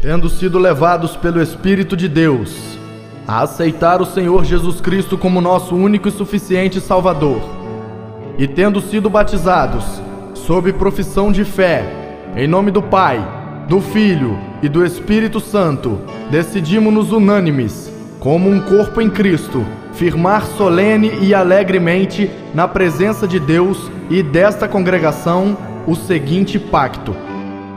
tendo sido levados pelo Espírito de Deus a aceitar o Senhor Jesus Cristo como nosso único e suficiente Salvador, e tendo sido batizados sob profissão de fé, em nome do Pai, do Filho e do Espírito Santo, decidimos-nos unânimes, como um corpo em Cristo, firmar solene e alegremente na presença de Deus e desta congregação o seguinte pacto: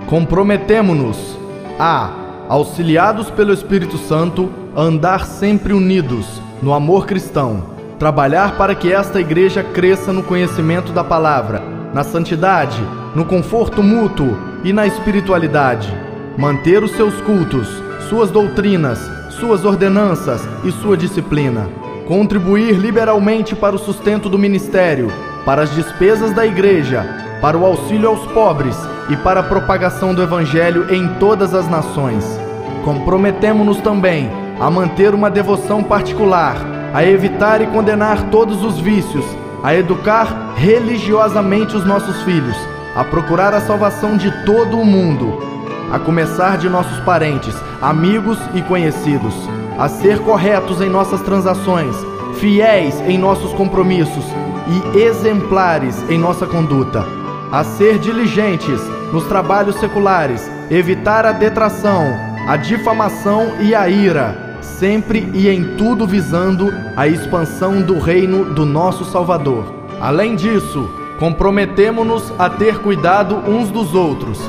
comprometemo-nos a, auxiliados pelo Espírito Santo, andar sempre unidos no amor cristão, trabalhar para que esta igreja cresça no conhecimento da palavra, na santidade, no conforto mútuo e na espiritualidade, manter os seus cultos, suas doutrinas, suas ordenanças e sua disciplina, contribuir liberalmente para o sustento do ministério, para as despesas da igreja, para o auxílio aos pobres e para a propagação do evangelho em todas as nações. Comprometemo-nos também a manter uma devoção particular, a evitar e condenar todos os vícios, a educar religiosamente os nossos filhos, a procurar a salvação de todo o mundo, a começar de nossos parentes, amigos e conhecidos, a ser corretos em nossas transações, fiéis em nossos compromissos e exemplares em nossa conduta, a ser diligentes nos trabalhos seculares, evitar a detração, a difamação e a ira, sempre e em tudo visando a expansão do reino do nosso Salvador. Além disso, comprometemo-nos a ter cuidado uns dos outros,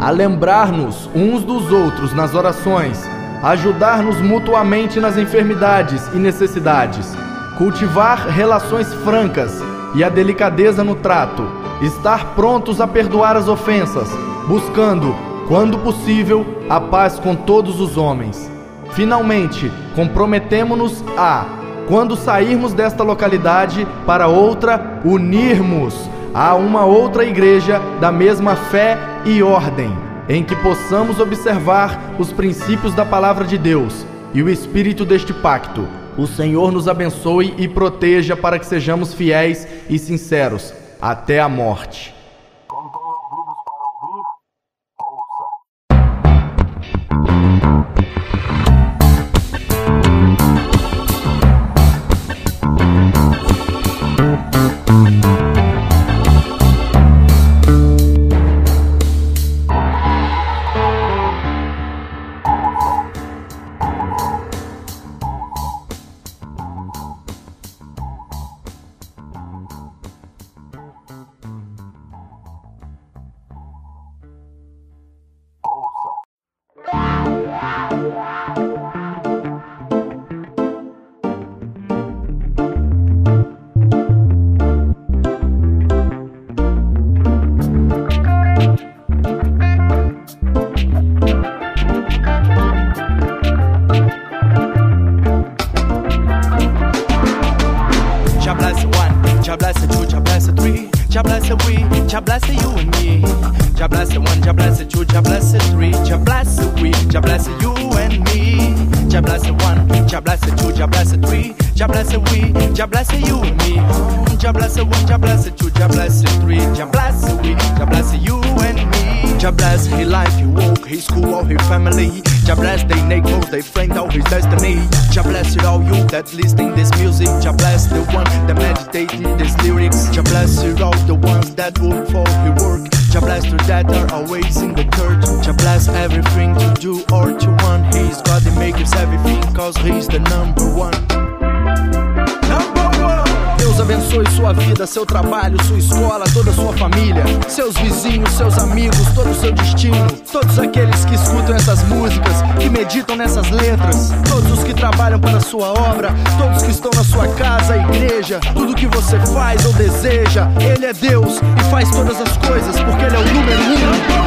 a lembrar-nos uns dos outros nas orações, ajudar-nos mutuamente nas enfermidades e necessidades, cultivar relações francas e a delicadeza no trato, estar prontos a perdoar as ofensas, buscando, quando possível, a paz com todos os homens. Finalmente, comprometemo-nos a, quando sairmos desta localidade para outra, unirmos a uma outra igreja da mesma fé e ordem, em que possamos observar os princípios da palavra de Deus e o espírito deste pacto. O Senhor nos abençoe e proteja para que sejamos fiéis e sinceros até a morte. Bless the we, Jah bless the you and me. Mm, Jah bless the one, Jah bless the two, Jah bless the three, Jah bless the we, Jah bless the you and me. Jah bless his life, he walk, his school, all his family. Jah bless they neighbors, they friend, all his destiny. Jah bless it all you that listening this music. Jah bless the one that meditating these lyrics. Jah bless it all the ones that work for his work. Jah bless to that are always in the church. Jah bless everything to do or to want. He's God that makes everything cause he's the number one. Deus abençoe sua vida, seu trabalho, sua escola, toda sua família, seus vizinhos, seus amigos, todo o seu destino, todos aqueles que escutam essas músicas, que meditam nessas letras, todos os que trabalham para a sua obra, todos que estão na sua casa, igreja, tudo que você faz ou deseja, Ele é Deus e faz todas as coisas porque Ele é o número um.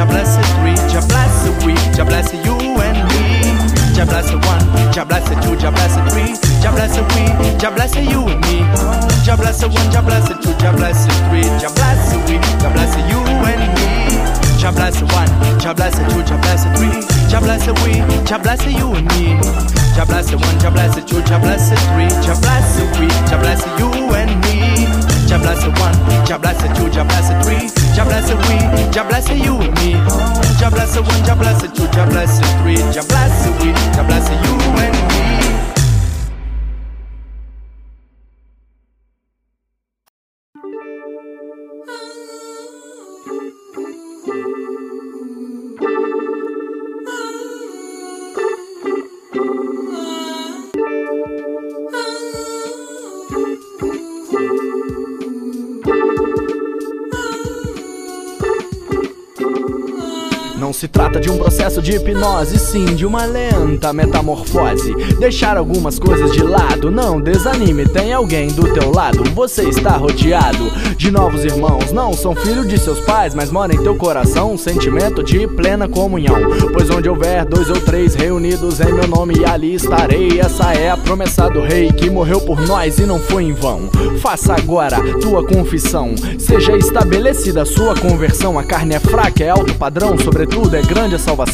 Jah bless the two, Jah bless the we, Jah bless you and me. Jah bless the one, Jah bless the two, Jah bless the three, Jah bless the we, Jah bless you and me. Jah bless the one, Jah bless the two, Jah bless the three, Jah bless the we, Jah bless you and me. Jah bless the one, Jah bless the two, Jah bless the three, Jah bless the we, Jah bless you and me. Jah bless the one, Jah bless the two, Jah bless the three, Jah bless the we, Jah bless you and me. Jah bless the one, Jah bless the two, Jah bless the three, Jah bless we, Jah bless you and me. Jah bless one, Jah bless two, Jah bless three, Jah bless trata de um de hipnose, sim de uma lenta metamorfose. Deixar algumas coisas de lado, não desanime, tem alguém do teu lado. Você está rodeado de novos irmãos, não são filhos de seus pais, mas mora em teu coração um sentimento de plena comunhão. Pois onde houver dois ou três reunidos em meu nome, ali estarei. Essa é a promessa do rei que morreu por nós e não foi em vão. Faça agora tua confissão, seja estabelecida a sua conversão. A carne é fraca, é alto padrão, sobretudo é grande a salvação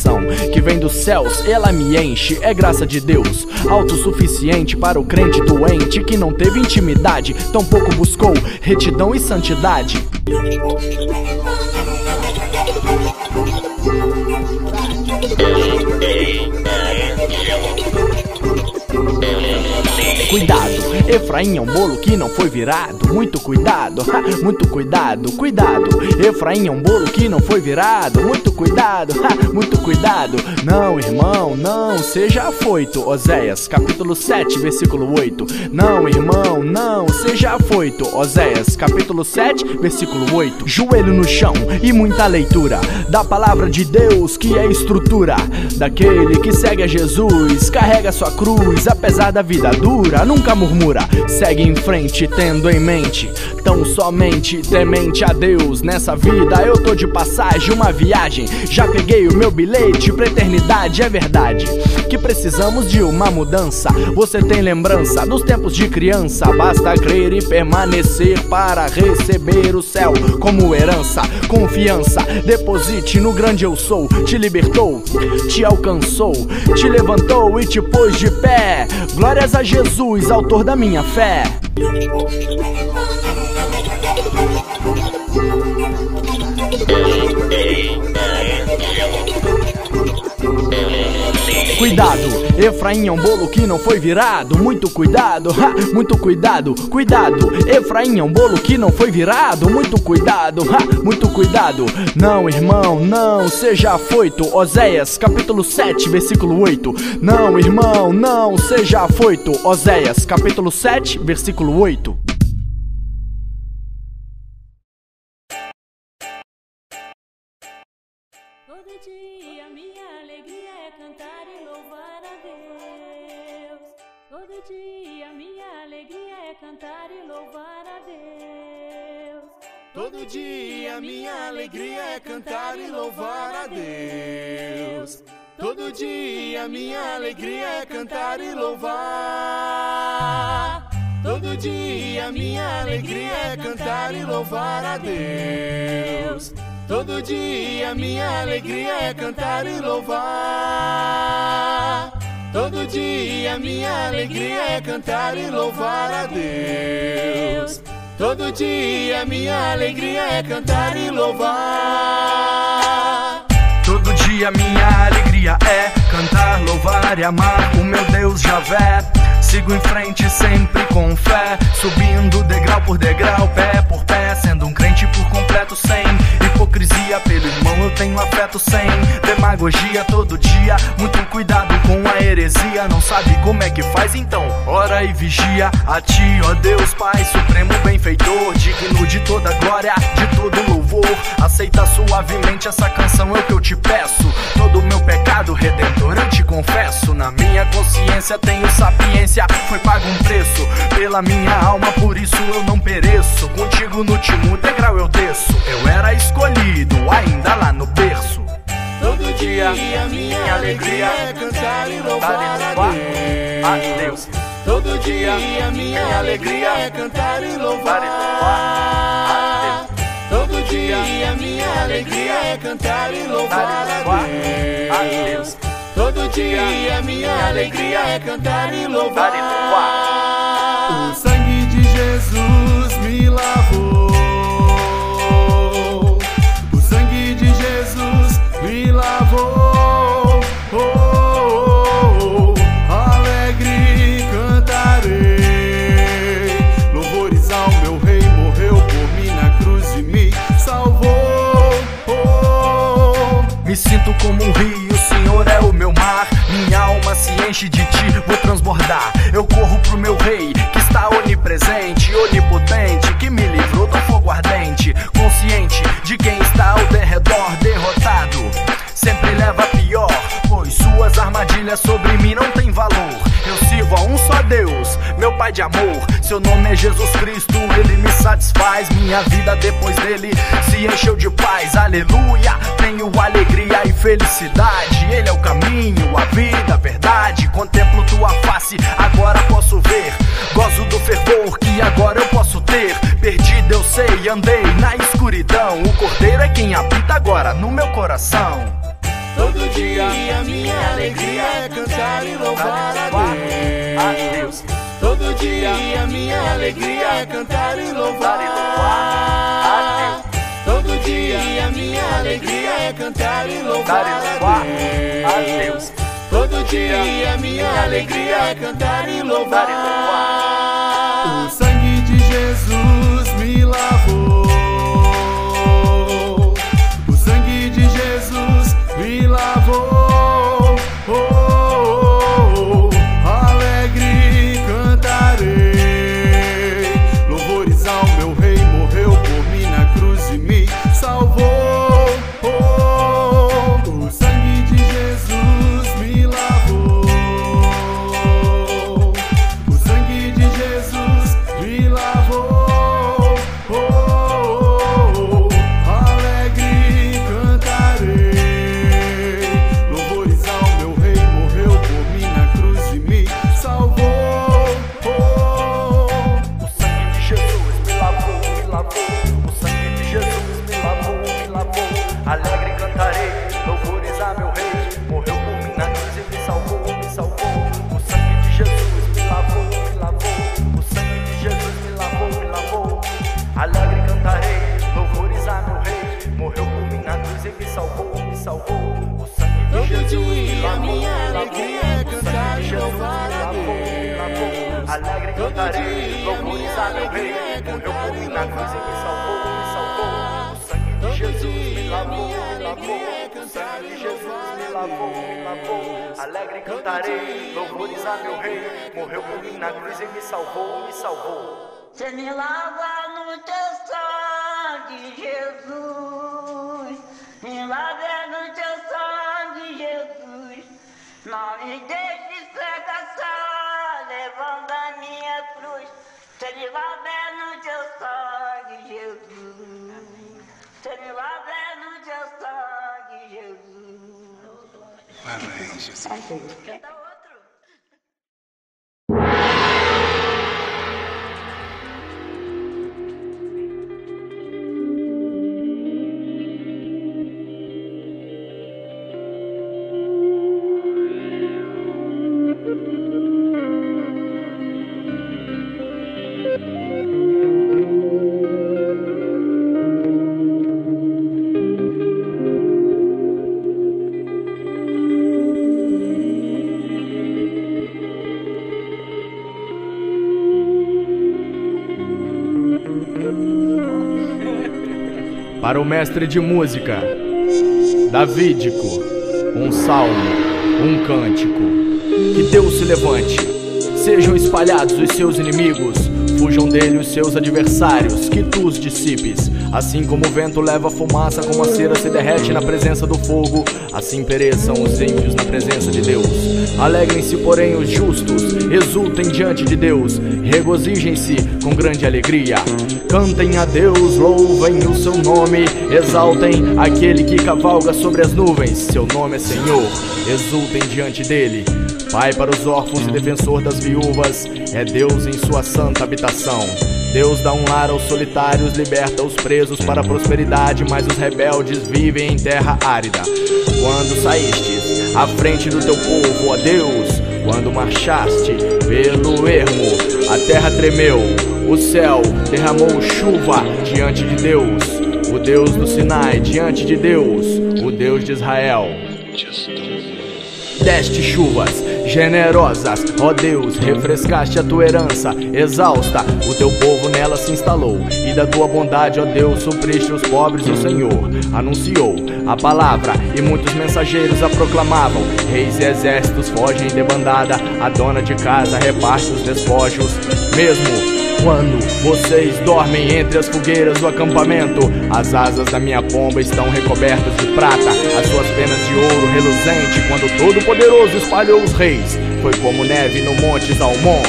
que vem dos céus, ela me enche, é graça de Deus, autossuficiente para o crente doente que não teve intimidade, tampouco buscou retidão e santidade. Cuidado, Efraim é um bolo que não foi virado. Muito cuidado, muito cuidado, cuidado. Efraim é um bolo que não foi virado. Muito cuidado, muito cuidado. Não, irmão, não seja afoito. Oséias, capítulo 7, versículo 8. Não, irmão, não seja afoito. Oséias, capítulo 7, versículo 8. Joelho no chão e muita leitura da palavra de Deus, que é estrutura daquele que segue a Jesus, carrega sua cruz, apesar da vida dura, nunca murmura, segue em frente, tendo em mente somente temente a Deus. Nessa vida eu tô de passagem, uma viagem, já peguei o meu bilhete pra eternidade, é verdade que precisamos de uma mudança. Você tem lembrança dos tempos de criança, basta crer e permanecer para receber o céu como herança. Confiança, deposite no grande eu sou, te libertou, te alcançou, te levantou e te pôs de pé. Glórias a Jesus, autor da minha fé. Cuidado, Efraim é um bolo que não foi virado. Muito cuidado, ha, muito cuidado, cuidado. Efraim é um bolo que não foi virado. Muito cuidado, ha, muito cuidado. Não, irmão, não seja afoito. Oséias, capítulo 7, versículo 8. Não, irmão, não seja afoito. Oséias, capítulo 7, versículo 8. Todo dia minha alegria é cantar e louvar a Deus. Todo dia minha alegria é cantar e louvar. Todo dia minha alegria é cantar e louvar a Deus. Todo dia minha alegria é cantar e louvar. Todo dia minha alegria é cantar e louvar a Deus. Todo dia minha alegria é cantar e louvar. Todo dia minha alegria é cantar, louvar e amar o meu Deus Javé. Sigo em frente sempre com fé, subindo degrau por degrau, pé por pé, sendo um crente por completo sem hipocrisia. Pelo irmão eu tenho afeto sem demagogia todo dia. Muito cuidado com a heresia, não sabe como é que faz então? Ora e vigia a ti, ó Deus Pai Supremo benfeitor, digno de toda glória, de todo louvor. Aceita suavemente essa canção, é o que eu te peço. Todo meu pecado redentor eu te confesso. Na minha consciência tenho sapiência, foi pago um preço pela minha alma, por isso eu não pereço. Contigo no último degrau eu desço. Eu era escolhido ainda lá no berço. Todo dia a minha alegria é cantar e louvar a Deus. Todo dia a minha alegria é cantar e louvar a Deus. Todo dia a minha alegria é cantar e louvar a Deus. Todo dia a minha alegria é cantar e louvar. O sangue de Jesus me lavou. Me sinto como um rio, o Senhor é o meu mar. Minha alma se enche de ti, vou transbordar. Eu corro pro meu rei, que está onipresente, onipotente, que me livrou do fogo ardente. Consciente de quem está ao derredor, derrotado. Sempre leva pior, pois suas armadilhas sobre mim não têm valor. A um só Deus, meu Pai de amor. Seu nome é Jesus Cristo, ele me satisfaz. Minha vida depois dele se encheu de paz. Aleluia, tenho alegria e felicidade. Ele é o caminho, a vida, a verdade. Contemplo tua face, agora posso ver. Gozo do fervor que agora eu posso ter. Perdido eu sei, andei na escuridão. O cordeiro é quem habita agora no meu coração. Todo dia a minha alegria é cantar e louvar a Deus. Todo dia a minha alegria é cantar e louvar a Deus. Todo dia a minha alegria é cantar e louvar a Deus. Todo dia a minha alegria é cantar e louvar. O me salvou, me salvou. O sangue de Todo Jesus me dia lavou, minha me lavou. alegria é cantar e louvar a. Deus. Alegre Todo cantarei, dia louvores minha a meu rei. alegria é Morreu cantar por e mim na cruz e me salvou, me salvou. O sangue de Todo Jesus me dia lavou, minha me lavou. alegria é O cantar sangue e de Jesus louvar me a lavou, me lavou. Alegre cantarei, louvores a meu rei. Morreu por mim na cruz e me salvou, me salvou. Você me lava no teu sangue, Jesus. No teu sangue, Jesus. Não me deixe fracassar, levando a minha cruz. Lava no teu sangue, Jesus. Lava no teu sangue, Jesus. Canta outro. Para o mestre de música, Davídico, um salmo, um cântico. Que Deus se levante, sejam espalhados os seus inimigos, Fujam dele os seus adversários, que tu os dissipes. Assim como o vento leva fumaça, como a cera se derrete na presença do fogo, assim pereçam os ímpios na presença de Deus. Alegrem-se, porém, os justos, exultem diante de Deus, regozijem-se com grande alegria. Cantem a Deus, louvem o seu nome, exaltem aquele que cavalga sobre as nuvens. Seu nome é Senhor, exultem diante dele. Pai para os órfãos e defensor das viúvas, é Deus em sua santa habitação. Deus dá um lar aos solitários, liberta os presos para a prosperidade, mas os rebeldes vivem em terra árida. Quando saíste à frente do teu povo, ó Deus, quando marchaste pelo ermo, a terra tremeu, o céu derramou chuva diante de Deus, o Deus do Sinai diante de Deus, o Deus de Israel. Deste chuvas generosas, ó Deus, refrescaste a tua herança, exausta, o teu povo nela se instalou, e da tua bondade, ó Deus, supriste os pobres, o Senhor anunciou a palavra, e muitos mensageiros a proclamavam, reis e exércitos fogem de bandada, a dona de casa reparte os despojos, mesmo quando vocês dormem entre as fogueiras do acampamento, as asas da minha pomba estão recobertas de prata, as suas penas de ouro reluzente. Quando Todo-Poderoso espalhou os reis, foi como neve no monte Salmão.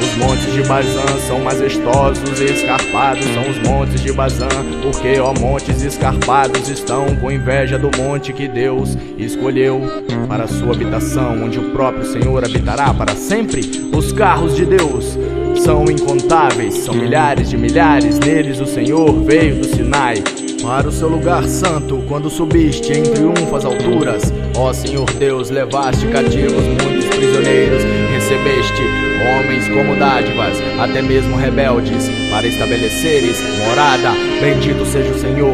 Os montes de Bazã são majestosos e escarpados são os montes de Bazã, porque ó montes escarpados estão com inveja do monte que Deus escolheu para sua habitação, onde o próprio Senhor habitará para sempre. Os carros de Deus são incontáveis, são milhares de milhares, neles o Senhor veio do Sinai. Para o seu lugar santo, quando subiste em triunfo às alturas, ó Senhor Deus, levaste cativos muitos prisioneiros, recebeste homens como dádivas, até mesmo rebeldes, para estabeleceres morada. Bendito seja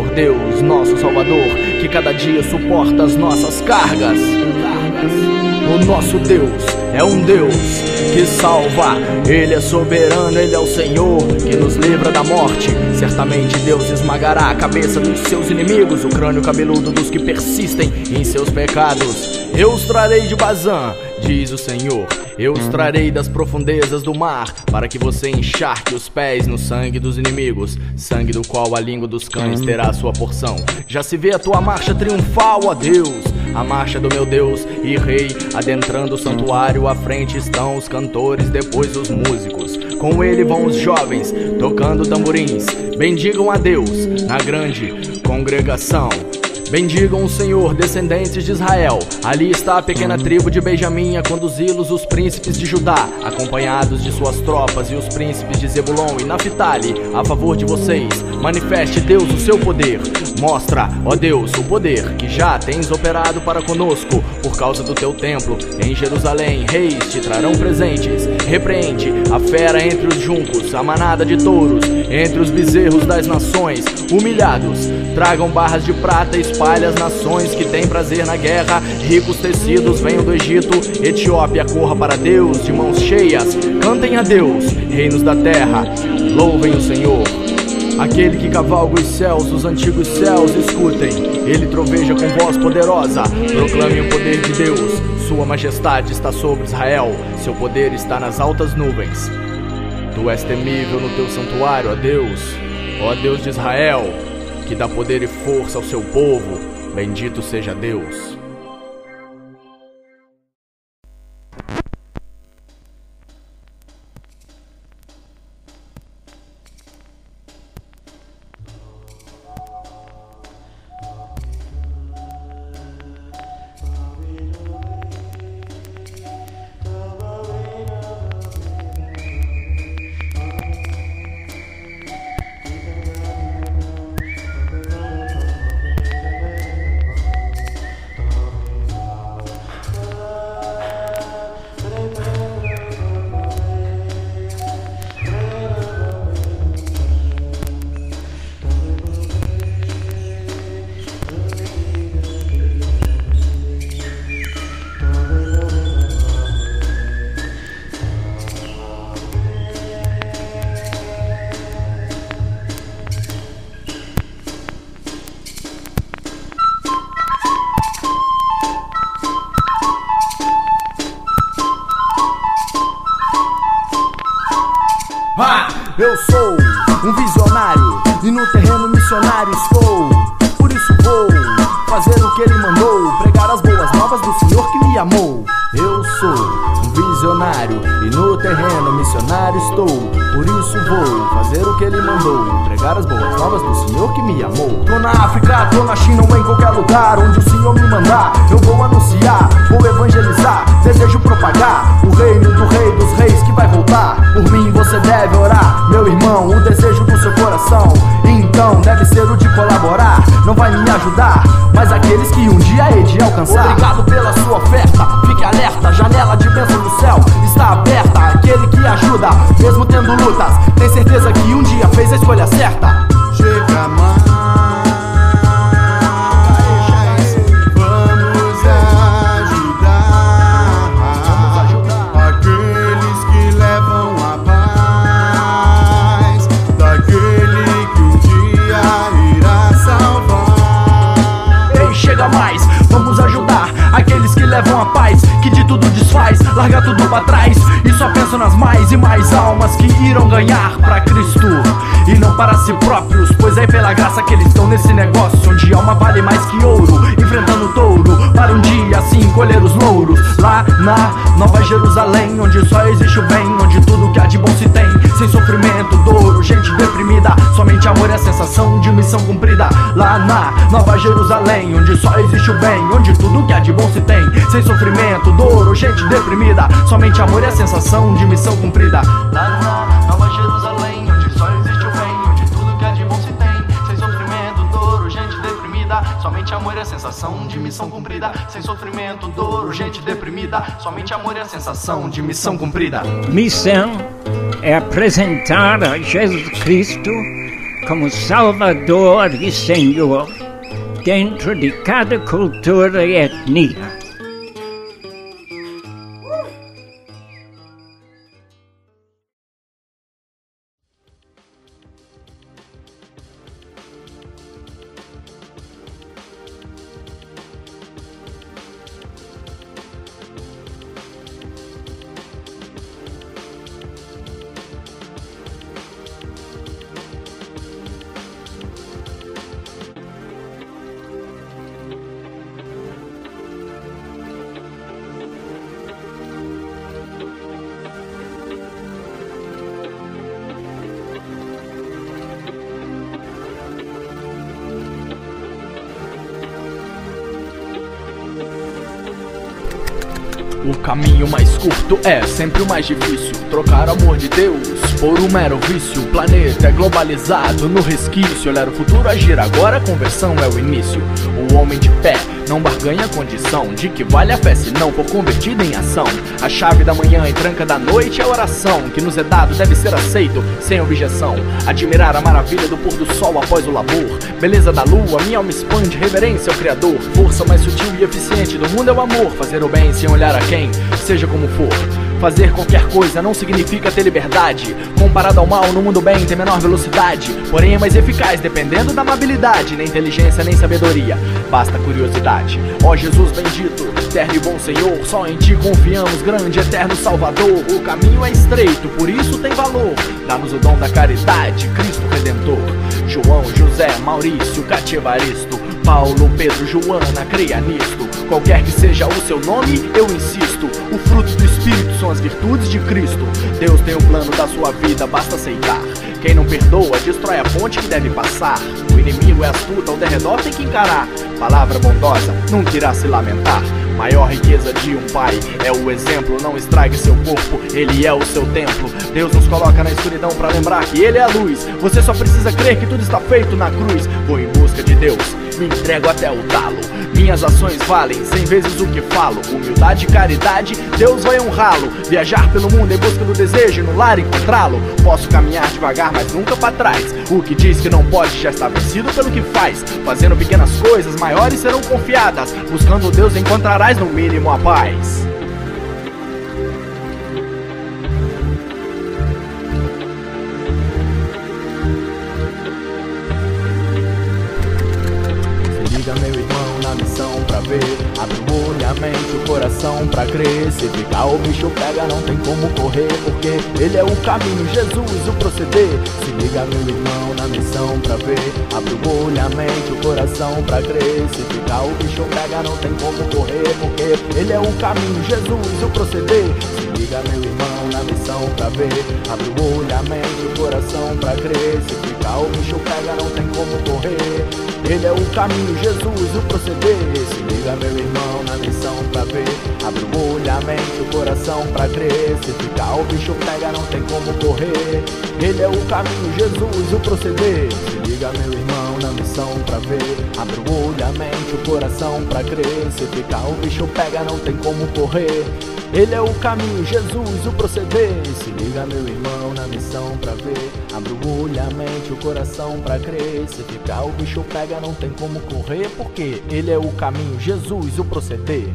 Senhor Deus, nosso Salvador, que cada dia suporta as nossas cargas. O nosso Deus é um Deus que salva, Ele é soberano, Ele é o Senhor que nos livra da morte. Certamente Deus esmagará a cabeça dos seus inimigos, o crânio cabeludo dos que persistem em seus pecados. Eu os trarei de Bazã, diz o Senhor. Eu os trarei das profundezas do mar, para que você encharque os pés no sangue dos inimigos, sangue do qual a língua dos cães terá sua porção. Já se vê a tua marcha triunfal, ó Deus, a marcha do meu Deus e Rei, adentrando o santuário, à frente estão os cantores, depois os músicos. Com ele vão os jovens, tocando tamborins. Bendigam a Deus na grande congregação. Bendigam o Senhor, descendentes de Israel. Ali está a pequena tribo de Benjamim a conduzi-los os príncipes de Judá, acompanhados de suas tropas e os príncipes de Zebulon e Naphtali, a favor de vocês. Manifeste Deus o seu poder. Mostra, ó Deus, o poder que já tens operado para conosco por causa do teu templo em Jerusalém. Reis te trarão presentes. Repreende a fera entre os juncos, a manada de touros entre os bezerros das nações. Humilhados, tragam barras de prata e espalhe as nações que têm prazer na guerra. Ricos tecidos venham do Egito. Etiópia corra para Deus de mãos cheias. Cantem a Deus, reinos da terra. Louvem o Senhor. Aquele que cavalga os céus, os antigos céus, escutem. Ele troveja com voz poderosa. Proclame o poder de Deus. Sua majestade está sobre Israel. Seu poder está nas altas nuvens. Tu és temível no teu santuário, ó Deus. Ó Deus de Israel, que dá poder e força ao seu povo. Bendito seja Deus. Mandou. Pregar as boas novas do Senhor que me amou. Tô na África, tô na China ou em qualquer lugar onde o Senhor me mandar. Eu vou anunciar, vou evangelizar, desejo propagar o reino do Rei dos Reis que vai voltar. Por mim você deve orar, meu irmão, o desejo do seu coração. Então deve ser o de colaborar. Não vai me ajudar, mas aqueles que um dia hei de alcançar. Obrigado pela sua oferta, fique alerta, janela de bênção do céu. Aquele que ajuda, mesmo tendo lutas, tem certeza que um dia fez a escolha certa. Ganhar pra Cristo e não para si próprios, pois é pela graça que eles estão nesse negócio onde alma vale mais que ouro, enfrentando touro para um dia assim colher os louros. Lá na Nova Jerusalém, onde só existe o bem, onde tudo que há de bom se tem, sem sofrimento, dor, gente deprimida, somente amor é a sensação de missão cumprida. Lá na Nova Jerusalém, onde só existe o bem, onde tudo que há de bom se tem, sem sofrimento, dor gente deprimida, somente amor é a sensação de missão cumprida. Lá na missão cumprida, sem sofrimento, dor gente deprimida, somente amor é a sensação de missão cumprida. Missão é apresentar a Jesus Cristo como Salvador e Senhor dentro de cada cultura e etnia. O caminho mais curto é sempre o mais difícil. Trocar amor de Deus por um mero vício. O planeta é globalizado no resquício. Olhar o futuro agir agora, a conversão é o início. O homem de pé não barganha a condição de que vale a fé se não for convertida em ação. A chave da manhã e tranca da noite é a oração que nos é dado deve ser aceito sem objeção. Admirar a maravilha do pôr do sol após o labor. Beleza da lua, minha alma expande, reverência ao Criador. Força mais sutil e eficiente do mundo é o amor. Fazer o bem sem olhar a quem, seja como for. Fazer qualquer coisa não significa ter liberdade. Comparado ao mal, no mundo bem tem menor velocidade. Porém é mais eficaz, dependendo da amabilidade. Nem inteligência, nem sabedoria. Basta curiosidade. Ó Jesus bendito, eterno e bom Senhor. Só em ti confiamos, grande eterno Salvador. O caminho é estreito, por isso tem valor. Dá-nos o dom da caridade, Cristo Redentor. João, José, Maurício, Cativaristo. Paulo, Pedro, Joana, creia nisto. Qualquer que seja o seu nome, eu insisto. O fruto do Espírito são as virtudes de Cristo. Deus tem o plano da sua vida, basta aceitar. Quem não perdoa, destrói a ponte que deve passar. O inimigo é astuto, ao derredor tem que encarar. Palavra bondosa, nunca irá se lamentar. Maior riqueza de um pai é o exemplo. Não estrague seu corpo, ele é o seu templo. Deus nos coloca na escuridão para lembrar que ele é a luz. Você só precisa crer que tudo está feito na cruz. Vou em busca de Deus, me entrego até o talo. Minhas ações valem cem vezes o que falo. Humildade e caridade, Deus vai honrá-lo. Viajar pelo mundo em busca do desejo no lar encontrá-lo. Posso caminhar devagar, mas nunca para trás. O que diz que não pode já está vencido pelo que faz. Fazendo pequenas coisas, maiores serão confiadas. Buscando Deus encontrarás no mínimo a paz. Ver. Abre o olho, a mente, o coração pra crer. Se ficar o bicho pega, não tem como correr. Porque ele é o caminho, Jesus, o proceder. Se liga, meu irmão, na missão pra ver. Abre o olho, a mente, o coração pra crer. Se ficar o bicho pega, não tem como correr. Porque ele é o caminho, Jesus, o proceder. Se liga, meu irmão, na missão pra ver. Abre o olho, a mente, o coração pra crer. Se ficar o bicho pega, não tem como correr. Ele é o caminho, Jesus, o proceder. Se liga, meu irmão, na missão pra ver. Abre o olho, a mente, o coração pra crer. Se ficar o bicho pega, não tem como correr. Ele é o caminho, Jesus, o proceder. Se liga, meu irmão, na missão pra ver. Abre o olho, a mente, o coração pra crer. Se ficar o bicho pega, não tem como correr. Ele é o caminho, Jesus, o proceder. Se liga, meu irmão, na missão pra ver. Abre o olho, a mente, o coração pra crer. Se ficar o bicho pega, não tem como correr. Porque ele é o caminho, Jesus, o proceder.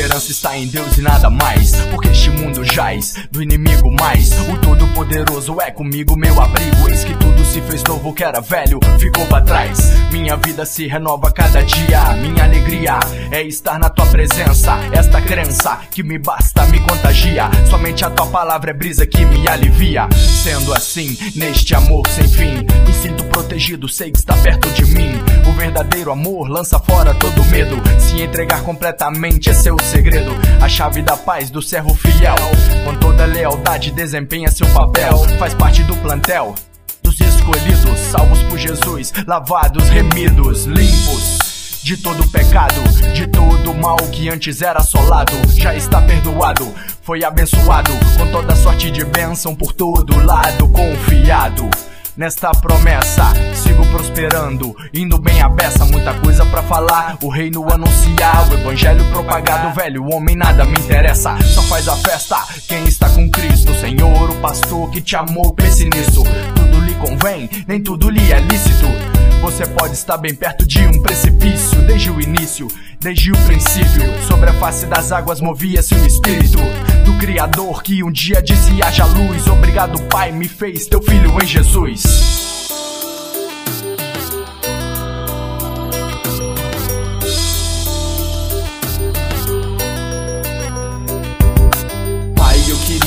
Esperança está em Deus e nada mais. Porque este mundo jaz do inimigo mais. O Todo-Poderoso é comigo, meu abrigo. Eis que tudo se fez novo, que era velho ficou pra trás. Minha vida se renova cada dia. Minha alegria é estar na tua presença. Esta crença que me basta me contagia. Somente a tua palavra é brisa que me alivia. Sendo assim, neste amor sem fim, me sinto protegido, sei que está perto de mim. O verdadeiro amor lança fora todo medo. Se entregar completamente é seu segredo. A chave da paz do servo fiel. Com toda lealdade desempenha seu papel. Faz parte do plantel salvos por Jesus, lavados, remidos, limpos. De todo pecado, de todo mal que antes era assolado, já está perdoado, foi abençoado, com toda sorte de bênção por todo lado, confiado. Nesta promessa, sigo prosperando, indo bem a beça, muita coisa pra falar. O reino anunciar, o evangelho propagado, velho, o homem nada me interessa. Só faz a festa quem está com Cristo, Senhor, o pastor que te amou, pense nisso. Convém, nem tudo lhe é lícito. Você pode estar bem perto de um precipício desde o início, desde o princípio. Sobre a face das águas movia-se o espírito do Criador que um dia disse haja luz. Obrigado, Pai, me fez teu filho em Jesus.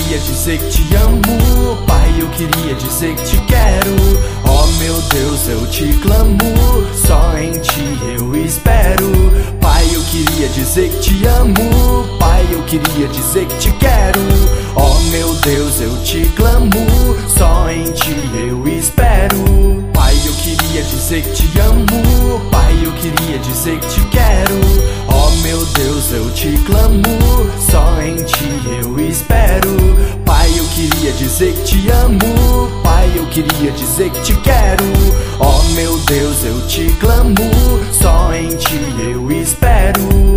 Queria dizer que te amo. Pai, eu queria dizer que te quero. Oh meu Deus, eu te clamo. Só em ti eu espero. Pai, eu queria dizer que te amo. Pai, eu queria dizer que te quero. Oh meu Deus, eu te clamo. Só em ti eu espero. Pai, eu queria dizer que te amo. Pai, eu queria dizer que te quero. Oh meu Deus, eu te clamo. Só em ti eu espero. Queria dizer que te amo. Pai, eu queria dizer que te quero. Oh meu Deus, eu te clamo. Só em ti eu espero.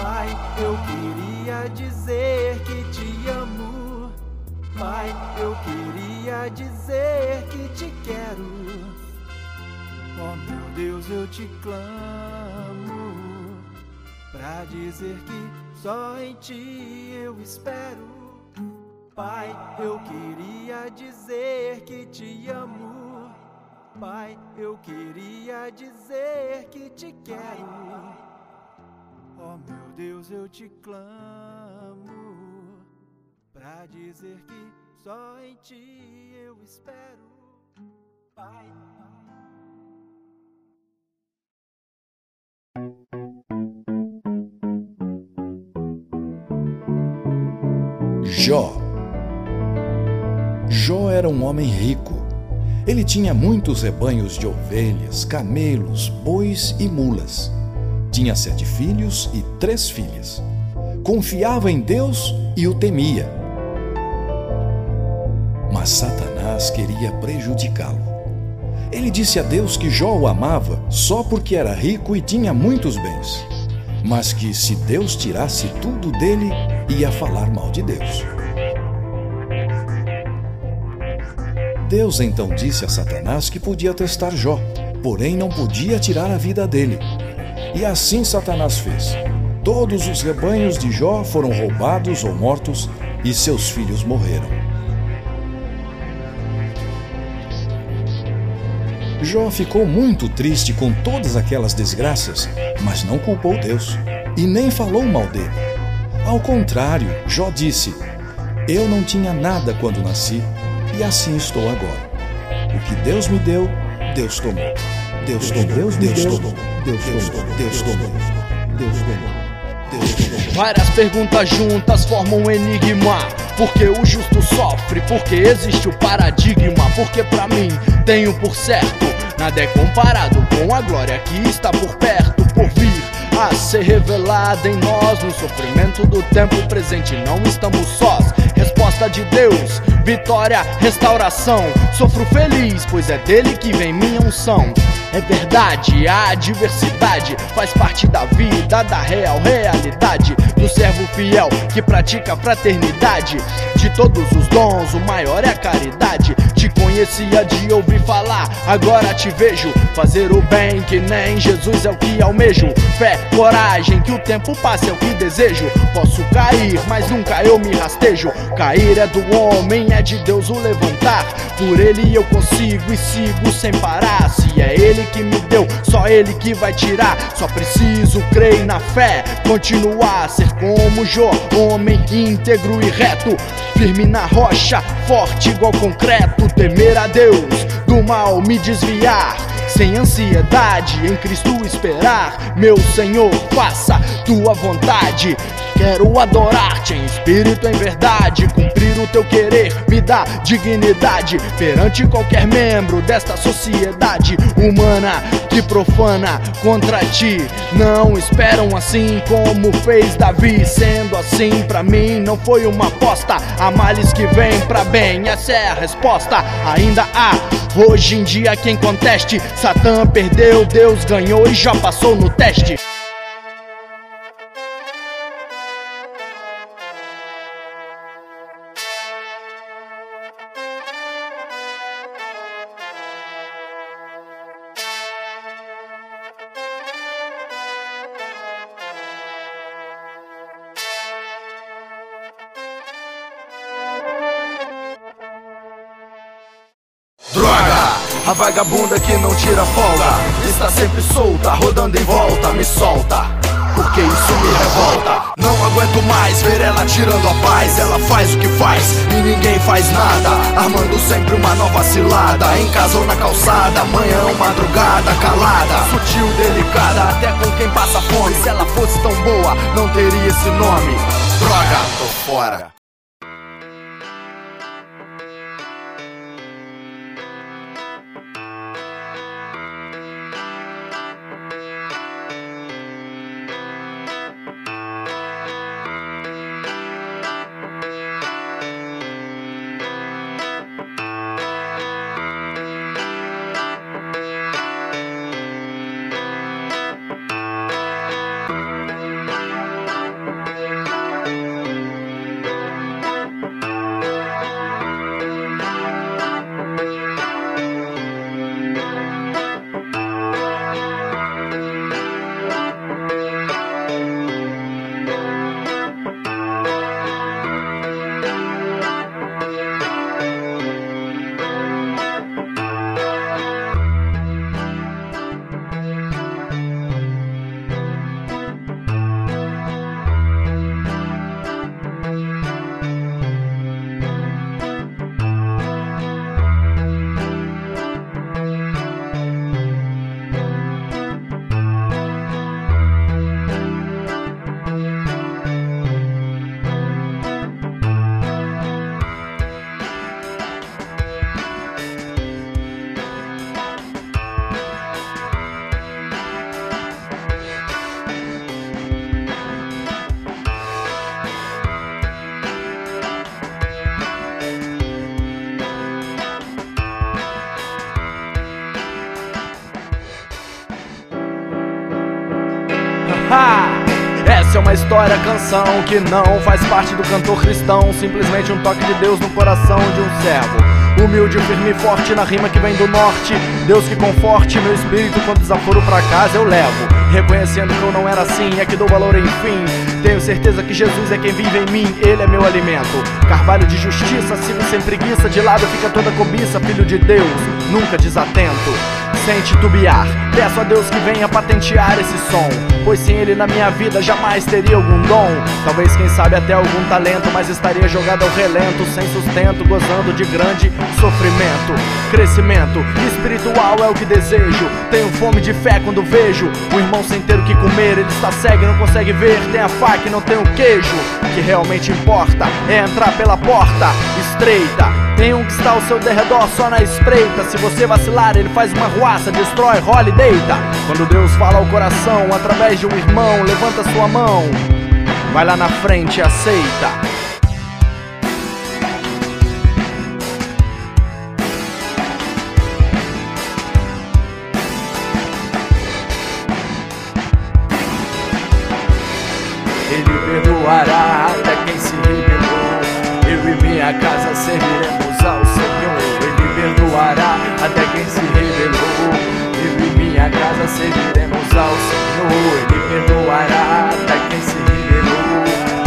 Pai, eu queria dizer que te amo. Pai, eu queria dizer que te quero. Oh meu Deus, eu te clamo pra dizer que só em ti eu espero. Pai, eu queria dizer que te amo. Pai, eu queria dizer que te quero. Oh meu Deus, eu te clamo pra dizer que só em ti eu espero. Pai. Jó, Jó era um homem rico. Ele tinha muitos rebanhos de ovelhas, camelos, bois e mulas. Tinha sete filhos e três filhas. Confiava em Deus e o temia. Mas Satanás queria prejudicá-lo. Ele disse a Deus que Jó o amava só porque era rico e tinha muitos bens, mas que se Deus tirasse tudo dele, ia falar mal de Deus. Deus então disse a Satanás que podia testar Jó, porém não podia tirar a vida dele. E assim Satanás fez. Todos os rebanhos de Jó foram roubados ou mortos, e seus filhos morreram. Jó ficou muito triste com todas aquelas desgraças, mas não culpou Deus e nem falou mal dele. Ao contrário, Jó disse: Eu não tinha nada quando nasci e assim estou agora. O que Deus me deu, Deus tomou. Deus tomou, Deus, Deus tomou, Deus tomou, Deus tomou, Deus tomou. Deus tomou. Várias perguntas juntas formam um enigma. Por que o justo sofre? Porque existe o paradigma? Porque pra mim tenho por certo, nada é comparado com a glória que está por perto, por vir a ser revelada em nós no sofrimento do tempo presente. Não estamos sós. Resposta de Deus, vitória, restauração. Sofro feliz, pois é dele que vem minha unção. É verdade, a adversidade faz parte da vida, da real realidade do servo fiel que pratica a fraternidade. De todos os dons, o maior é a caridade. Conhecia de ouvir falar, agora te vejo fazer o bem que nem Jesus é o que almejo. Fé, coragem, que o tempo passe é o que desejo. Posso cair, mas nunca eu me rastejo. Cair é do homem, é de Deus o levantar. Por ele eu consigo e sigo sem parar. Se é ele que me deu, só ele que vai tirar. Só preciso crer na fé, continuar a ser como Jó, homem íntegro e reto. Firme na rocha, forte igual concreto. Temer a Deus, do mal me desviar. Sem ansiedade, em Cristo esperar. Meu Senhor, faça tua vontade. Quero adorar-te em espírito, em verdade. Cumprir o teu querer me dá dignidade perante qualquer membro desta sociedade humana que profana contra ti. Não esperam assim como fez Davi. Sendo assim, pra mim não foi uma aposta. Há males que vêm pra bem, essa é a resposta. Ainda há hoje em dia quem conteste. Satã perdeu, Deus ganhou e já passou no teste. Vagabunda que não tira folga. Está sempre solta, rodando em volta, me solta. Porque isso me revolta. Não aguento mais ver ela tirando a paz. Ela faz o que faz e ninguém faz nada. Armando sempre uma nova cilada. Em casa ou na calçada, manhã ou madrugada Calada, sutil, delicada Até com quem passa fome. Se ela fosse tão boa, não teria esse nome. Droga, tô fora história, canção que não faz parte do cantor cristão, simplesmente um toque de Deus no coração de um servo. Humilde, firme e forte na rima que vem do norte. Deus que conforte meu espírito quando desaforo pra casa eu levo. Reconhecendo que eu não era assim, é que dou valor enfim. Tenho certeza que Jesus é quem vive em mim, Ele é meu alimento. Carvalho de justiça, sigo sem preguiça, de lado fica toda cobiça, filho de Deus, nunca desatento. Titubear, peço a Deus que venha patentear esse som. Pois sem Ele na minha vida jamais teria algum dom. Talvez, quem sabe, até algum talento, mas estaria jogado ao relento, sem sustento, gozando de grande sofrimento. Crescimento espiritual é o que desejo. Tenho fome de fé quando vejo o irmão sem ter o que comer. Ele está cego e não consegue ver. Tem a faca e não tem o queijo. O que realmente importa é entrar pela porta estreita. Tem um que está ao seu derredor só na espreita. Se você vacilar, ele faz uma ruaça, destrói, rola e deita. Quando Deus fala ao coração através de um irmão, levanta sua mão. Vai lá na frente e aceita. Ele perdoará até quem se rebelou. Eu e minha casa serviremos serviremos ao Senhor. Ele perdoará até quem se rebelou.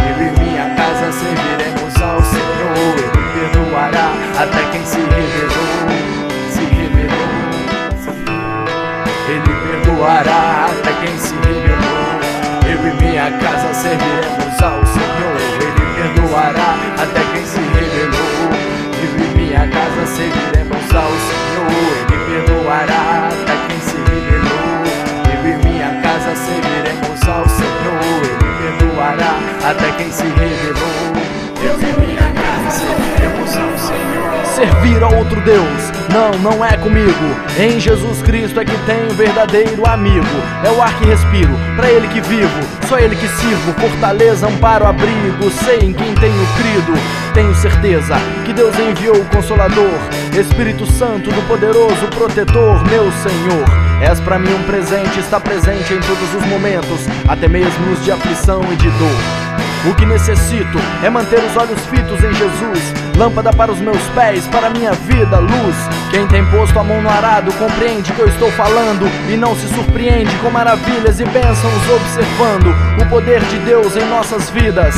Eu e minha casa serviremos ao Senhor. Ele perdoará até quem se rebelou. Se rebelou. Ele perdoará até quem se rebelou. Eu e minha casa serviremos ao Senhor. Ele perdoará até quem se rebelou. Eu e minha casa serviremos ao Senhor. Ele perdoará perdoará até quem se rebelou. Eu minha casa serviremos ao Senhor. Servir a outro Deus, não, não é comigo. Em Jesus Cristo é que tenho verdadeiro amigo. É o ar que respiro, pra Ele que vivo, só Ele que sirvo. Fortaleza, amparo, abrigo, sei em quem tenho crido. Tenho certeza que Deus enviou o Consolador, Espírito Santo do poderoso protetor, meu Senhor. És pra mim um presente, está presente em todos os momentos, até mesmo nos de aflição e de dor. O que necessito é manter os olhos fitos em Jesus, lâmpada para os meus pés, para minha vida, luz. Quem tem posto a mão no arado compreende que eu estou falando e não se surpreende com maravilhas e bênçãos observando o poder de Deus em nossas vidas.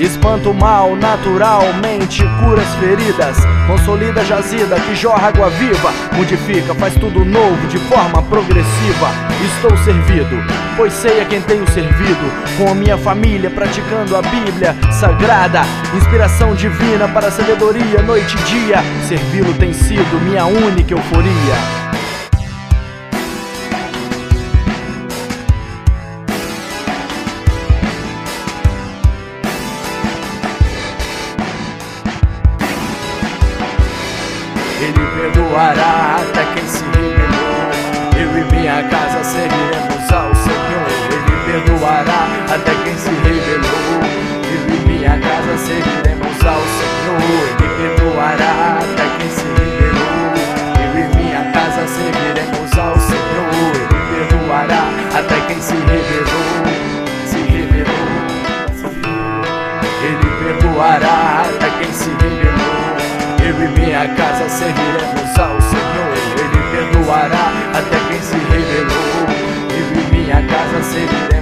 Espanta o mal naturalmente, cura as feridas, consolida a jazida que jorra água viva, modifica, faz tudo novo de forma progressiva. Estou servido, pois sei a quem tenho servido, com a minha família praticando a Bíblia sagrada, inspiração divina para a sabedoria noite e dia. Servi-lo tem sido minha única euforia. Até quem se rebelou. Se rebelou. Ele perdoará até quem se rebelou. Eu e minha casa serviremos ao Senhor. Ele perdoará até quem se rebelou. Eu e minha casa serviremos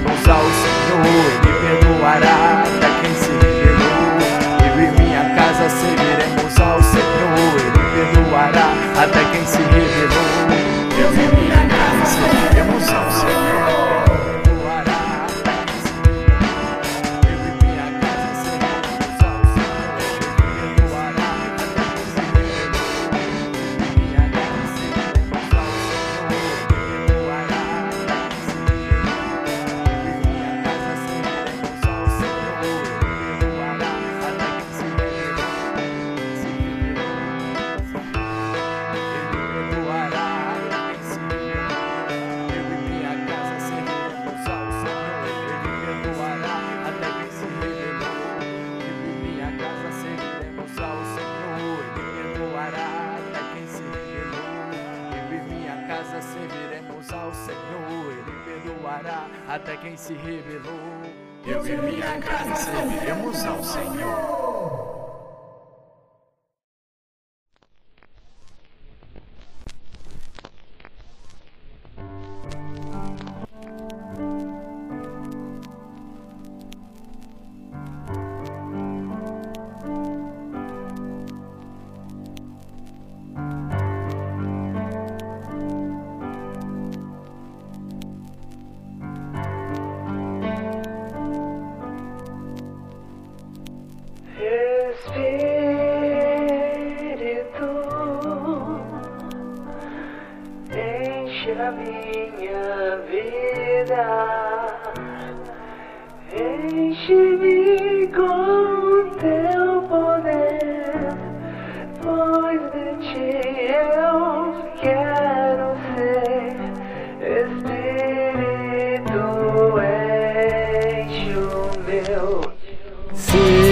Espírito,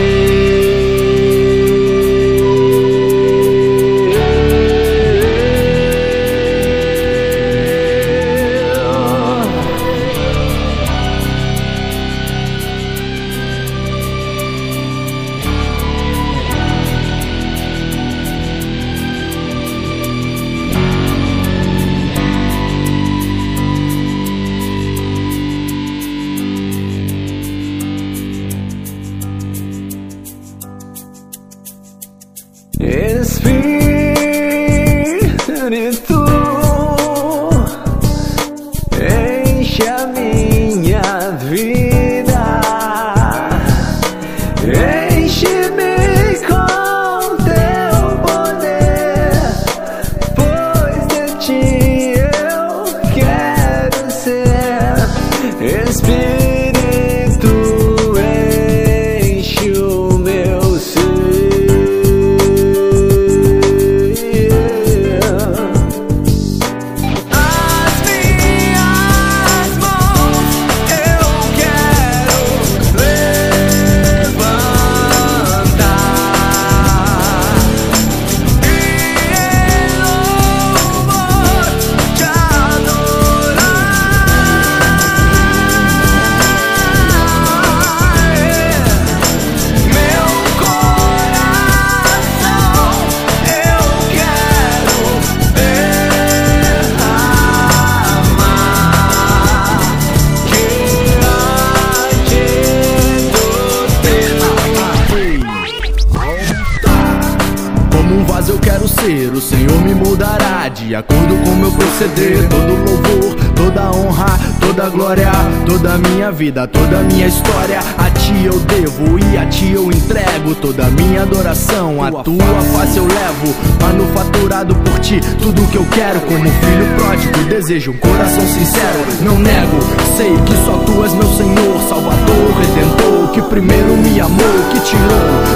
acordo com meu proceder. Todo louvor, toda honra, toda glória, toda a minha vida, toda minha história. A ti eu devo e a ti eu entrego toda minha adoração. A tua face eu levo, manufaturado por ti. Tudo que eu quero, como filho pródigo, desejo um coração sincero. Não nego, sei que só tu és meu Senhor, Salvador, Redentor, que primeiro me amou, que tirou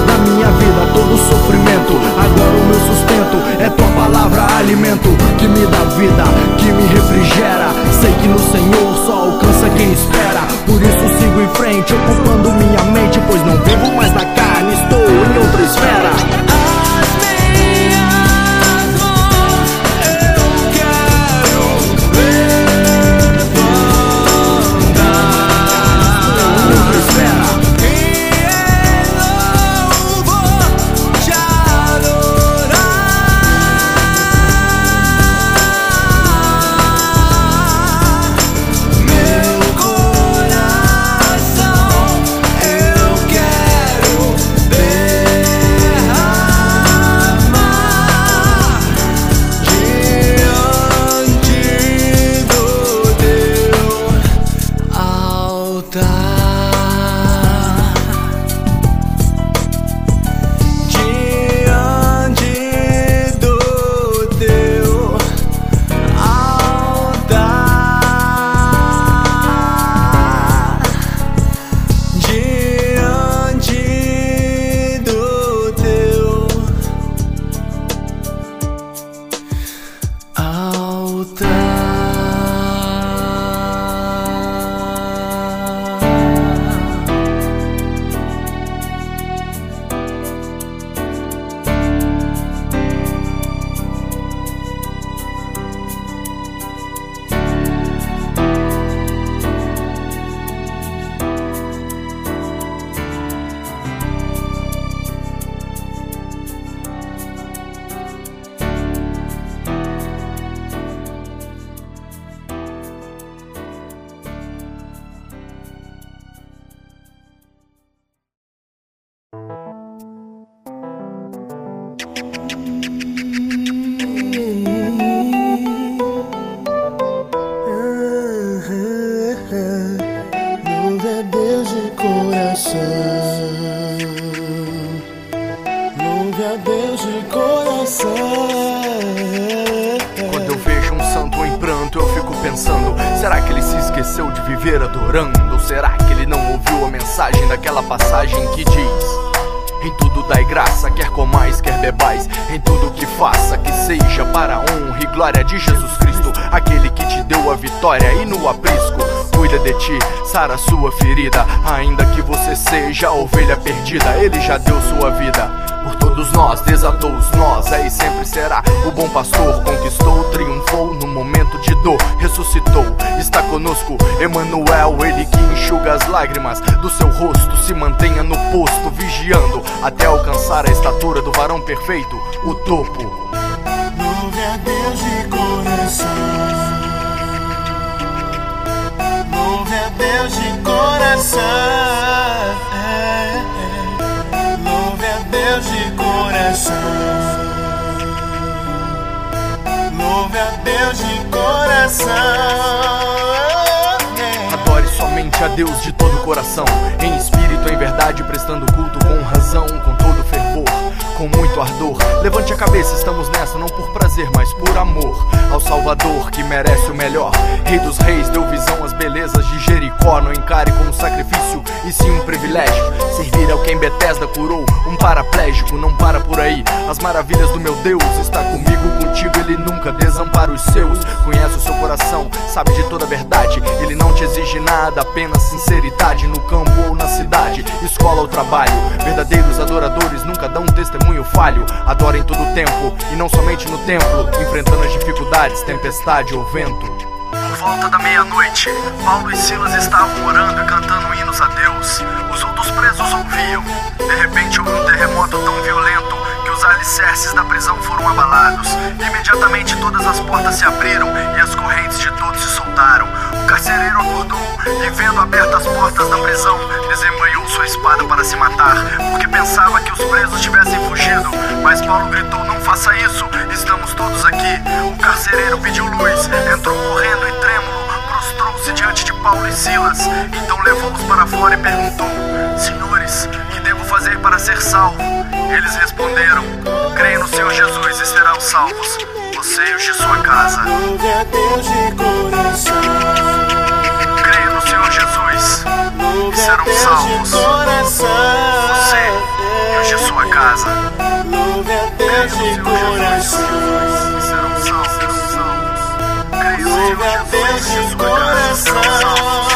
da minha vida todo o sofrimento. Agora o meu sustento é tua palavra, alimento que me dá vida, que me refrigera. Sei que no Senhor só alcança quem espera. Por isso sigo em frente, ocupando minha mente, pois não vivo mais na carne, estou em outra esfera. Ti, sara sua ferida. Ainda que você seja a ovelha perdida, ele já deu sua vida. Por todos nós, desatou os nós, aí sempre será. O bom pastor conquistou, triunfou no momento de dor, ressuscitou, está conosco. Emanuel, ele que enxuga as lágrimas do seu rosto, se mantenha no posto, vigiando até alcançar a estatura do varão perfeito, o topo. Louve a Deus de coração. Louve a Deus de coração. É, é. Louve a Deus de coração. Louve a Deus de coração. É. Adore somente a Deus de todo o coração, em espírito, em verdade, prestando culto com razão, com todo com muito ardor. Levante a cabeça, estamos nessa, não por prazer, mas por amor ao Salvador que merece o melhor. Rei dos reis, deu visão às belezas de Jericó. Não encare como sacrifício e sim um privilégio. Servir ao quem Bethesda curou, um paraplégico, não para por aí. As maravilhas do meu Deus está comigo, contigo, ele nunca desampara os seus. Conhece o seu coração, sabe de toda a verdade. Ele não te exige nada, apenas sinceridade no campo ou na cidade, escola ou trabalho. Verdadeiros adoradores nunca dão um testemunho falho. Adora em todo o tempo e não somente no templo, enfrentando as dificuldades, tempestade ou vento. Por volta da meia-noite, Paulo e Silas estavam orando e cantando hinos a Deus. Os outros presos ouviam. De repente houve um terremoto tão violento os alicerces da prisão foram abalados. Imediatamente todas as portas se abriram e as correntes de todos se soltaram. O carcereiro acordou e, vendo abertas as portas da prisão, desembanhou sua espada para se matar, porque pensava que os presos tivessem fugido. Mas Paulo gritou: Não faça isso, estamos todos aqui. O carcereiro pediu luz, entrou correndo e trêmulo, prostrou-se diante de Paulo e Silas. Então levou-os para fora e perguntou: Senhores, fazer para ser salvo? Eles responderam: Creia no Senhor Jesus e serão salvos, você e os de sua casa. Creia no Senhor Jesus e serão salvos, você e os de sua casa. Louve a Deus de coração. serão salvos, salvos. Creia no Senhor Jesus e sua casa serão salvos.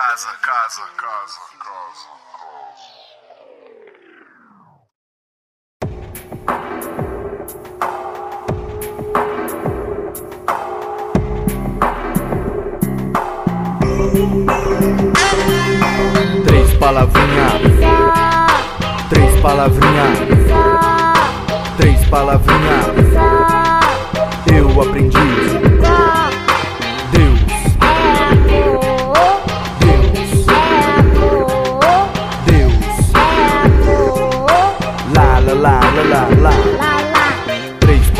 Casa, casa, casa, casa. Três palavrinhas. Três palavrinhas. Três palavrinhas. Eu aprendi.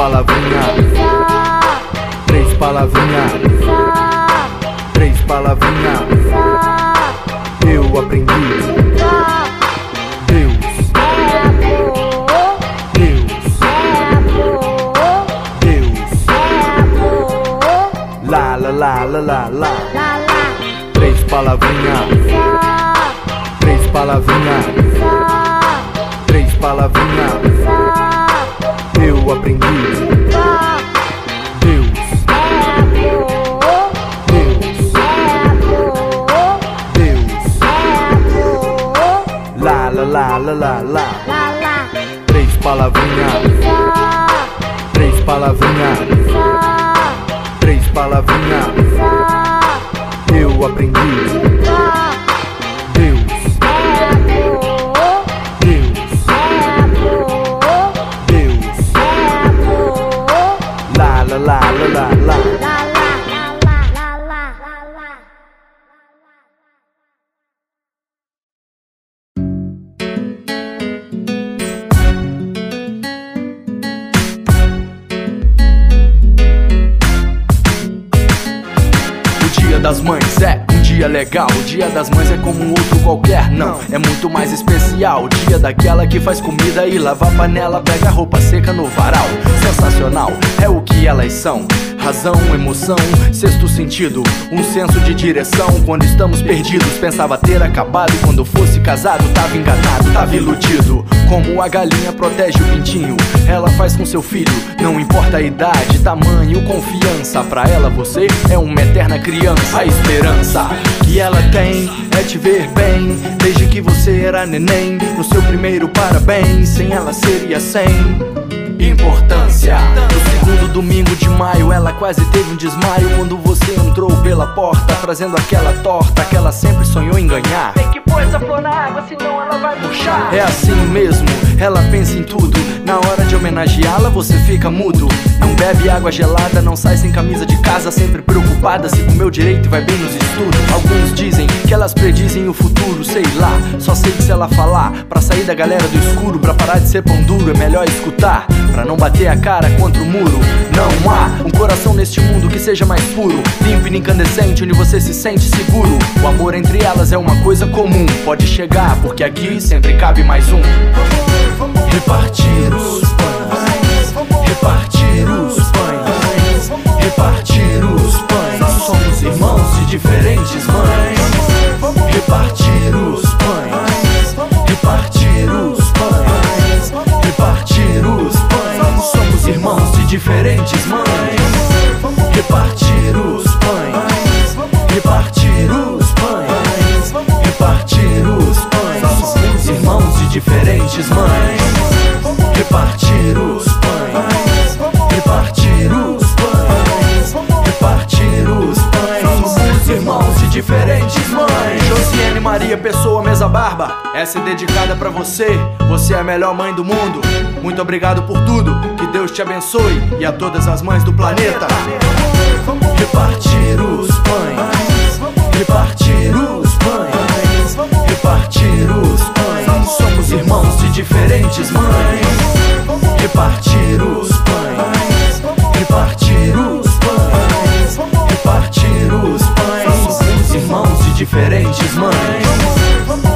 Três palavrinhas. Três palavrinhas. Três palavrinhas. Eu aprendi. Deus. Deus. Deus. Lá, lá, lá, lá, lá, lá. Três palavrinhas. Três palavrinhas. Três palavrinhas. Eu aprendi. Deus. Deus. Deus. Lá, lá, lá, lá, lá, lá. Três palavrinhas. Três palavrinhas. Três palavrinhas. Eu aprendi. Das mães é um dia legal. O dia das mães é como um outro qualquer, não. É muito mais especial. O dia daquela que faz comida e lava a panela, pega roupa seca no varal. Sensacional, é o que elas são. Razão, emoção, sexto sentido, um senso de direção. Quando estamos perdidos, pensava ter acabado. E quando fosse casado, tava enganado, tava iludido. Como a galinha protege o pintinho, ela faz com seu filho. Não importa a idade, tamanho, confiança. Pra ela, você é uma eterna criança. A esperança que ela tem é te ver bem. Desde que você era neném, no seu primeiro parabéns. Sem ela seria sem importância. No segundo domingo de maio, ela quase teve um desmaio quando você entrou pela porta, trazendo aquela torta que ela sempre sonhou em ganhar. Tem que pôr essa flor na água, senão ela vai murchar. É assim mesmo, ela pensa em tudo. Na hora de homenageá-la, você fica mudo. Não bebe água gelada, não sai sem camisa de casa, sempre preocupada se comeu direito e vai bem nos estudos. Alguns dizem que elas predizem o futuro, sei lá. Só sei que se ela falar, pra sair da galera do escuro, pra parar de ser pão duro, é melhor escutar. Pra não bater a cara contra o muro. Não há um coração neste mundo que seja mais puro, limpo e incandescente, onde você se sente seguro. O amor entre elas é uma coisa comum. Pode chegar, porque aqui sempre cabe mais um. Repartir os pães, repartir os pães, repartir os pães. Somos irmãos de diferentes mães. Repartir os pães, repartir os pães, repartir os pães. Somos irmãos de diferentes mães. Repartir os essa é dedicada pra você. Você é a melhor mãe do mundo. Muito obrigado por tudo. Que Deus te abençoe e a todas as mães do planeta. Repartir os pães, repartir os pães, repartir os pães. Somos irmãos de diferentes mães. Repartir os pães, repartir os pães, repartir os pães. Somos irmãos de diferentes mães.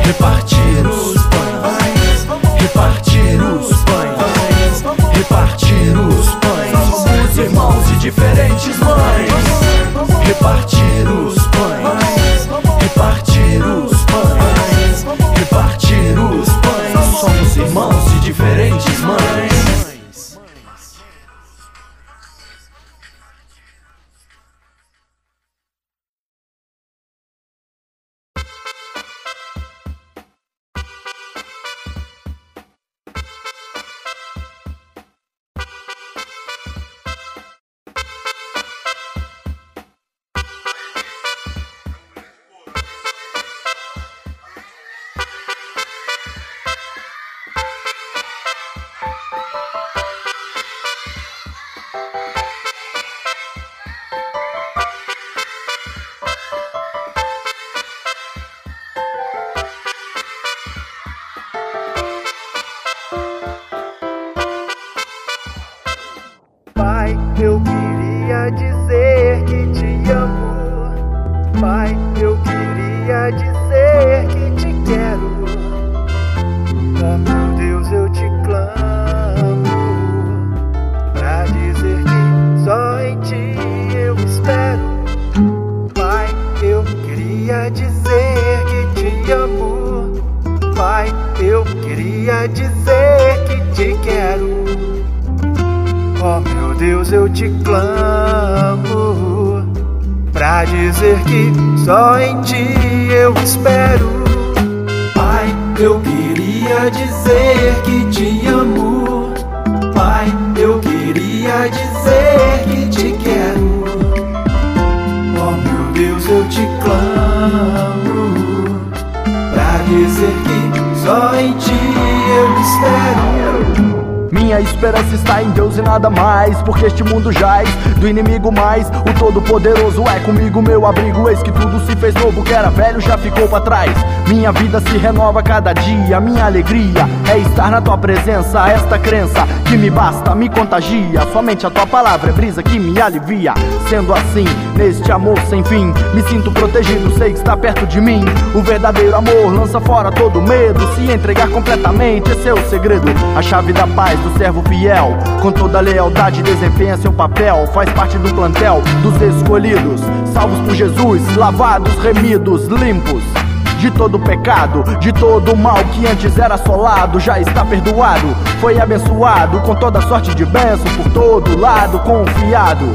Repartir os pães, repartir os pães, repartir os pães. Somos irmãos de diferentes mães. Repartir os pães, repartir os pães, repartir os pães. Somos irmãos de diferentes mães. Este mundo jaz. Do inimigo mais O Todo-Poderoso é comigo meu abrigo. Eis que tudo se fez novo, que era velho já ficou pra trás. Minha vida se renova cada dia Minha alegria é estar na tua presença. Esta crença que me basta, me contagia. Somente a tua palavra é brisa que me alivia Sendo assim, neste amor sem fim, me sinto protegido, sei que está perto de mim. O verdadeiro amor lança fora todo medo, se entregar completamente, esse é o segredo. A chave da paz do servo fiel, com toda lealdade desempenha seu papel, faz parte do plantel dos escolhidos, salvos por Jesus, lavados, remidos, limpos. De todo pecado, de todo mal que antes era assolado, já está perdoado, foi abençoado com toda sorte de bênção por todo lado, confiado.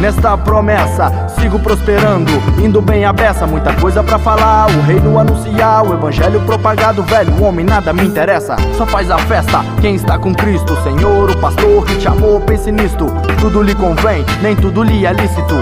Nesta promessa, sigo prosperando, indo bem a beça, muita coisa pra falar. O reino anunciar, o evangelho propagado, velho, homem nada me interessa. Só faz a festa quem está com Cristo, Senhor, o pastor que te amou, pense nisto. Tudo lhe convém, nem tudo lhe é lícito.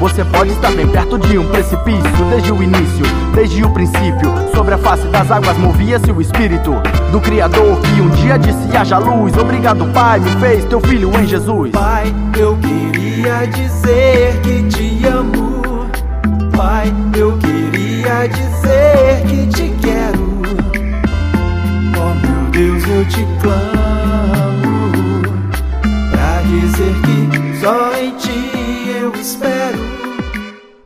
Você pode estar bem perto de um precipício, desde o início, desde o princípio. Sobre a face das águas movia-se o espírito do Criador que um dia disse: haja luz. Obrigado, Pai, me fez teu filho em Jesus. Pai, eu queria dizer que te amo. Pai, eu queria dizer que te quero. Oh meu Deus, eu te clamo. Pra dizer que só em ti eu espero.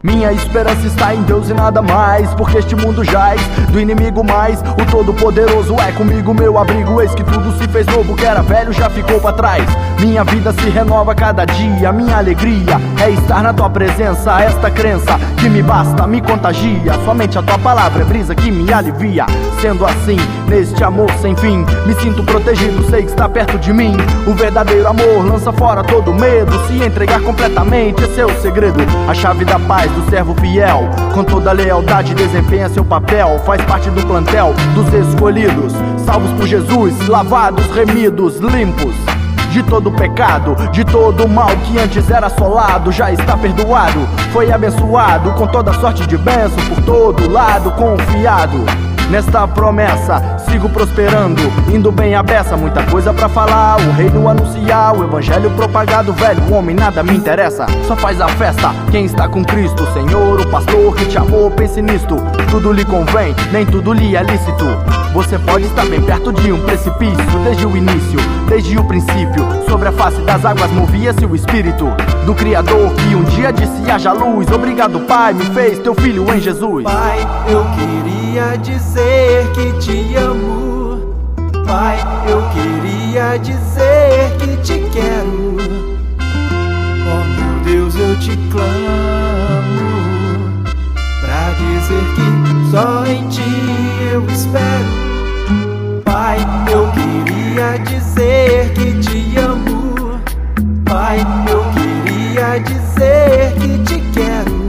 Minha esperança está em Deus e nada mais, porque este mundo jaz do inimigo mais. O Todo-Poderoso é comigo, meu abrigo. Eis que tudo se fez novo, que era velho já ficou para trás. Minha vida se renova cada dia, minha alegria é estar na tua presença. Esta crença que me basta, me contagia. Somente a tua palavra é brisa que me alivia. Sendo assim, neste amor sem fim, me sinto protegido, sei que está perto de mim. O verdadeiro amor lança fora todo medo, se entregar completamente, esse é o segredo. A chave da paz do servo fiel, com toda lealdade desempenha seu papel, faz parte do plantel dos escolhidos, salvos por Jesus, lavados, remidos, limpos. De todo pecado, de todo mal que antes era assolado, já está perdoado, foi abençoado com toda sorte de bênção por todo lado, confiado. Nesta promessa, sigo prosperando, indo bem a beça, muita coisa pra falar. O reino anunciar, o evangelho propagado, velho, homem nada me interessa. Só faz a festa quem está com Cristo, Senhor, o pastor que te amou, pense nisto. Tudo lhe convém, nem tudo lhe é lícito. Você pode estar bem perto de um precipício, desde o início, desde o princípio. Sobre a face das águas movia-se o espírito do Criador que um dia disse: haja luz. Obrigado, Pai, me fez teu filho em Jesus. Pai, eu queria dizer que te amo. Pai, eu queria dizer que te quero. Oh meu Deus, eu te clamo. Pra dizer que só em ti eu espero. Pai, eu queria dizer que te amo. Pai, eu queria dizer que te quero.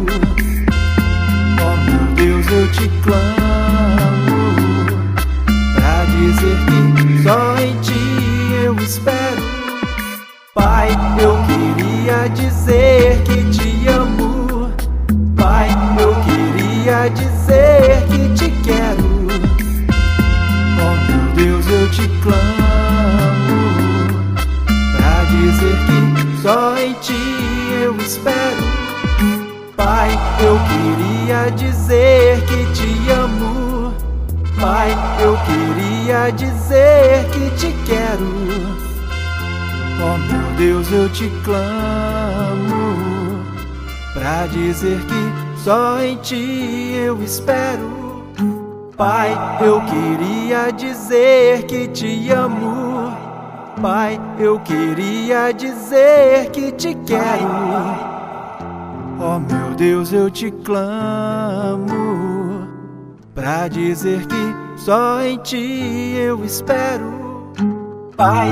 Eu te clamo. Pra dizer que só em ti eu espero. Pai, eu queria dizer que te amo. Pai, eu queria dizer que te quero. Oh meu Deus, eu te clamo. Eu queria dizer que te amo. Pai, eu queria dizer que te quero. Oh meu Deus, eu te clamo. Pra dizer que só em ti eu espero. Pai, eu queria dizer que te amo. Pai, eu queria dizer que te quero. Oh meu Deus, eu te clamo. Pra dizer que só em ti eu espero. Pai.